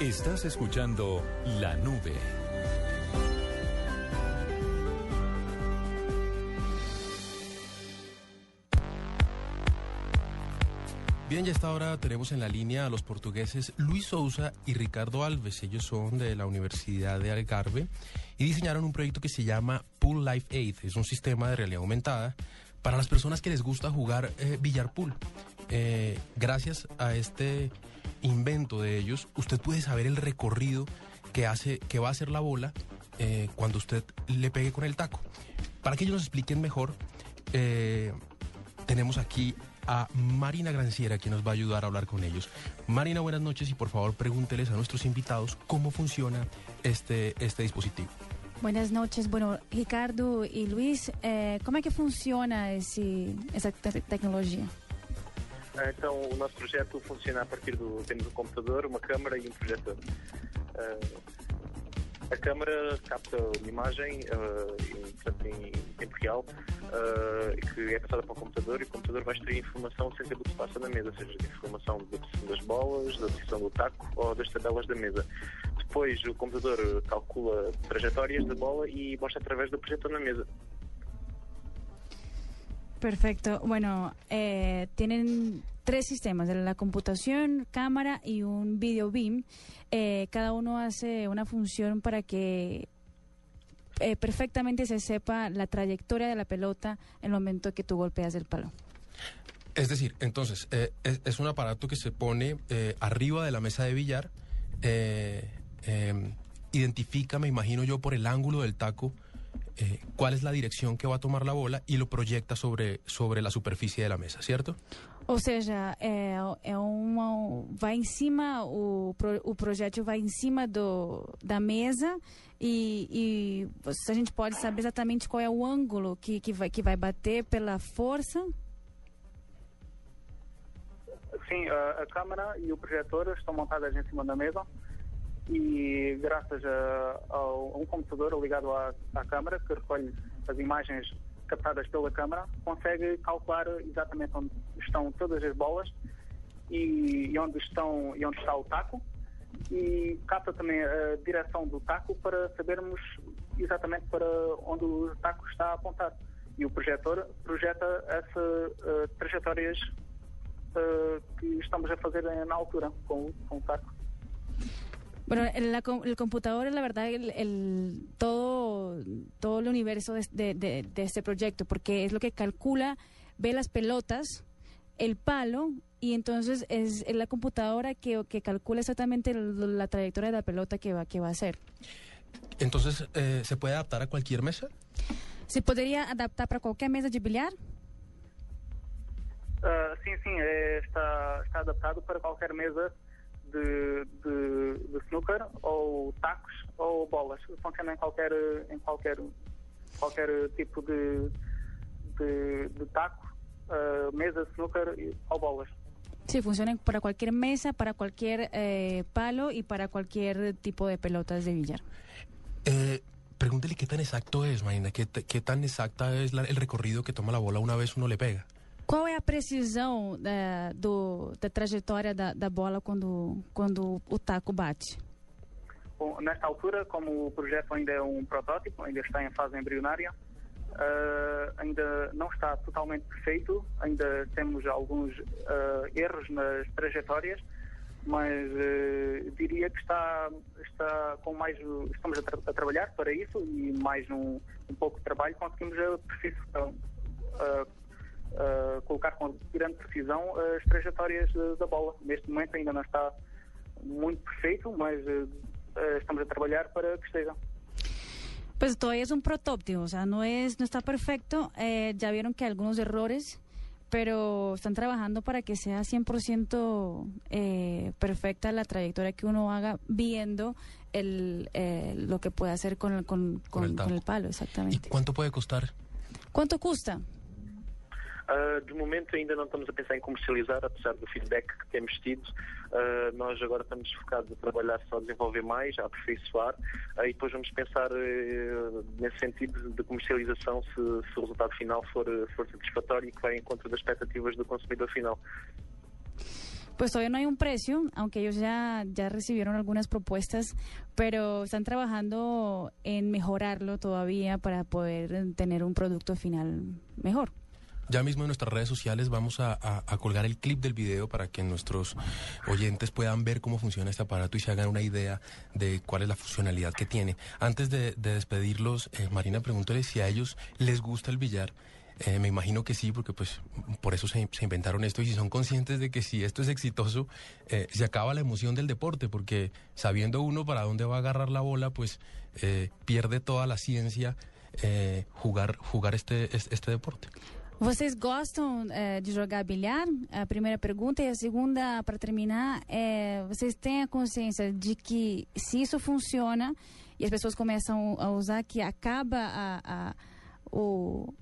Estás escuchando La Nube. Bien, ya hasta ahora tenemos en la línea a los portugueses Luis Sousa y Ricardo Alves. Ellos son de la Universidad de Algarve y diseñaron un proyecto que se llama Pool Life Aid. Es un sistema de realidad aumentada para las personas que les gusta jugar eh, billar pool. Eh, gracias a este invento de ellos, usted puede saber el recorrido que hace, que va a hacer la bola eh, cuando usted le pegue con el taco. Para que ellos nos expliquen mejor, eh, tenemos aquí a Marina Granciera, quien nos va a ayudar a hablar con ellos. Marina, buenas noches y por favor pregúnteles a nuestros invitados cómo funciona este, este dispositivo. Buenas noches. Bueno, Ricardo e Luiz, eh, como é que funciona esse, essa te tecnologia? Então, o nosso projeto funciona a partir do. Temos um computador, uma câmara e um projetor. Uh, a câmara capta uma imagem uh, em, portanto, em tempo real uh, que é passada para o computador e o computador vai extrair informação acerca do que se passa na mesa, seja informação da posição das bolas, da posição do taco ou das tabelas da mesa. Depois o computador calcula trajetórias da bola e mostra através do projetor na mesa. Perfecto. Bueno, eh, tienen tres sistemas, la computación, cámara y un video beam. Eh, cada uno hace una función para que eh, perfectamente se sepa la trayectoria de la pelota en el momento que tú golpeas el palo. Es decir, entonces, eh, es, es un aparato que se pone eh, arriba de la mesa de billar, eh, identifica, me imagino yo, por el ángulo del taco, eh, cuál es la dirección que va a tomar la bola y lo proyecta sobre, sobre la superficie de la mesa, ¿cierto? Ou seja, é, é uma, vai em cima, o, pro- o projétil vai em cima do, da mesa e, e a gente pode saber exatamente qual é o ângulo que, que, vai, que vai bater pela força. Sim, a, a câmara e o projetor estão montadas em cima da mesa e graças a, a um computador ligado à, à câmara que recolhe as imagens captadas pela câmara, consegue calcular exatamente onde estão todas as bolas e, e onde, estão, e onde está o taco e capta também a direção do taco para sabermos exatamente para onde o taco está a apontar. E o projetor projeta essas eh, trajetórias eh, que estamos a fazer na altura com, com o taco. Bueno, el, la com- el computador es la verdad el, el- todo, todo el universo de, de- de- de este proyecto, porque es lo que calcula, ve las pelotas, el palo, y entonces es, es la computadora que, que calcula exactamente el- la trayectoria de la pelota que va, que va a hacer. Entonces, eh, ¿se puede adaptar a cualquier mesa? ¿Se podría adaptar para cualquier mesa de billar? Ah, sim, sim, é, está, está adaptado para qualquer mesa de, de, de snooker ou tacos ou bolas. Funciona em qualquer, em qualquer, qualquer tipo de, de, de taco, ah, mesa, snooker e- ou bolas. Sí, funcionan para cualquier mesa, para cualquier eh, palo y para cualquier tipo de pelotas de billar. Eh, pregúntele qué tan exacto es, Marina, qué, qué tan exacta es la- el recorrido que toma la bola una vez uno le pega. Qual é a precisão eh, do, da trajetória da, da bola quando, quando o taco bate? Bom, nesta altura, como o projeto ainda é um protótipo, ainda está em fase embrionária, ah, ainda não está totalmente perfeito, ainda temos alguns ah, erros nas trajetórias, mas ah, diria que está, está com mais. Estamos a, tra- a trabalhar para isso e mais um, um pouco de trabalho conseguimos a precisão. Ah, colocar com grande precisão as trajetórias da- da bola. Neste momento ainda não está muito perfeito, mas eh, eh, estamos a trabalhar para que esteja. Pues todavía es un protótipo, o sea, no, es, no está perfecto. Eh, ya vieron que hay algunos errores, pero están trabajando para que sea 100% eh, perfecta la trayectoria que uno haga viendo el, eh, lo que puede hacer con, el- con, Con el con- con el palo, ¿Y exactamente. cuánto puede costar? ¿Cuánto cuesta? Ah, de momento ainda não estamos a pensar em comercializar, apesar do feedback que temos tido. Ah, nós agora estamos focados a trabalhar só a desenvolver mais, a aperfeiçoar, ah, e depois vamos pensar nesse sentido de comercialização se, se o resultado final for, for satisfatório e que vai em contra das expectativas do consumidor final. Pues todavía no hay un precio, aunque ellos ya, ya recibieron algunas propuestas, pero están trabajando en mejorarlo todavía para poder tener un producto final mejor. Ya mismo en nuestras redes sociales vamos a, colgar el clip del video para que nuestros oyentes puedan ver cómo funciona este aparato y se hagan una idea de cuál es la funcionalidad que tiene. Antes de, de despedirlos, eh, Marina, pregúntale si a ellos les gusta el billar. Eh, me imagino que sí, porque pues por eso se, inventaron esto y si son conscientes de que si esto es exitoso, eh, se acaba la emoción del deporte, porque sabiendo uno para dónde va a agarrar la bola, pues pierde toda la ciencia jugar, jugar este, este, este deporte. Vocês gostam eh, de jogar bilhar? A primeira pergunta. E a segunda, para terminar, é, vocês têm a consciência de que se isso funciona e as pessoas começam a usar, que acaba a, a, o,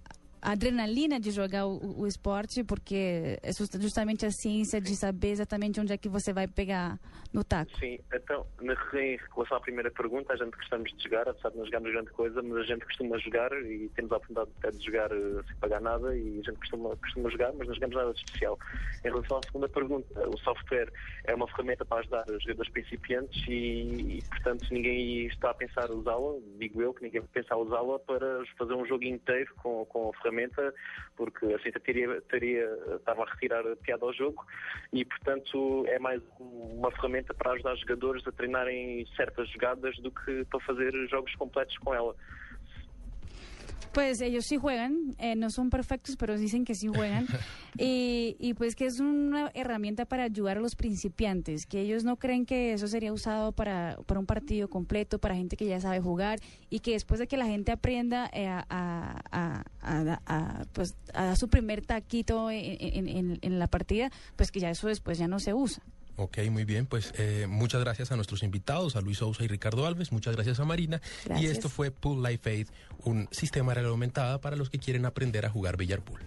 a adrenalina de jogar o, o esporte, porque é just- justamente a ciência de saber exatamente onde é que você vai pegar no taco. Sim, então, na- em relação à primeira pergunta, a gente gostamos de jogar, apesar de não jogarmos grande coisa, mas a gente costuma jogar e temos a oportunidade até de jogar eh, sem pagar nada e a gente costuma, costuma jogar, mas não jogamos nada de especial. Em relação à segunda pergunta, o software é uma ferramenta para ajudar os jogadores principiantes e, e, portanto, ninguém está a pensar usá-la, digo eu que ninguém pensa usá-la para fazer um jogo inteiro com, com a ferramenta, porque assim teria, teria, estava a retirar a piada ao jogo e, portanto, é mais uma ferramenta para ajudar os jogadores a treinarem certas jogadas do que para fazer jogos completos com ela. Pues ellos sí juegan, eh, no son perfectos, pero dicen que sí juegan. y, y pues que es una herramienta para ayudar a los principiantes, que ellos no creen que eso sería usado para, para un partido completo, para gente que ya sabe jugar, y que después de que la gente aprenda eh, a, a- a- pues, a dar su primer taquito en, en- en- en la partida, pues que ya eso después ya no se usa. Ok, muy bien. Pues eh, muchas gracias a nuestros invitados, a Luis Sousa y Ricardo Alves. Muchas gracias a Marina. Y esto fue Pool Life Aid, un sistema de aumentada para los que quieren aprender a jugar billar pool.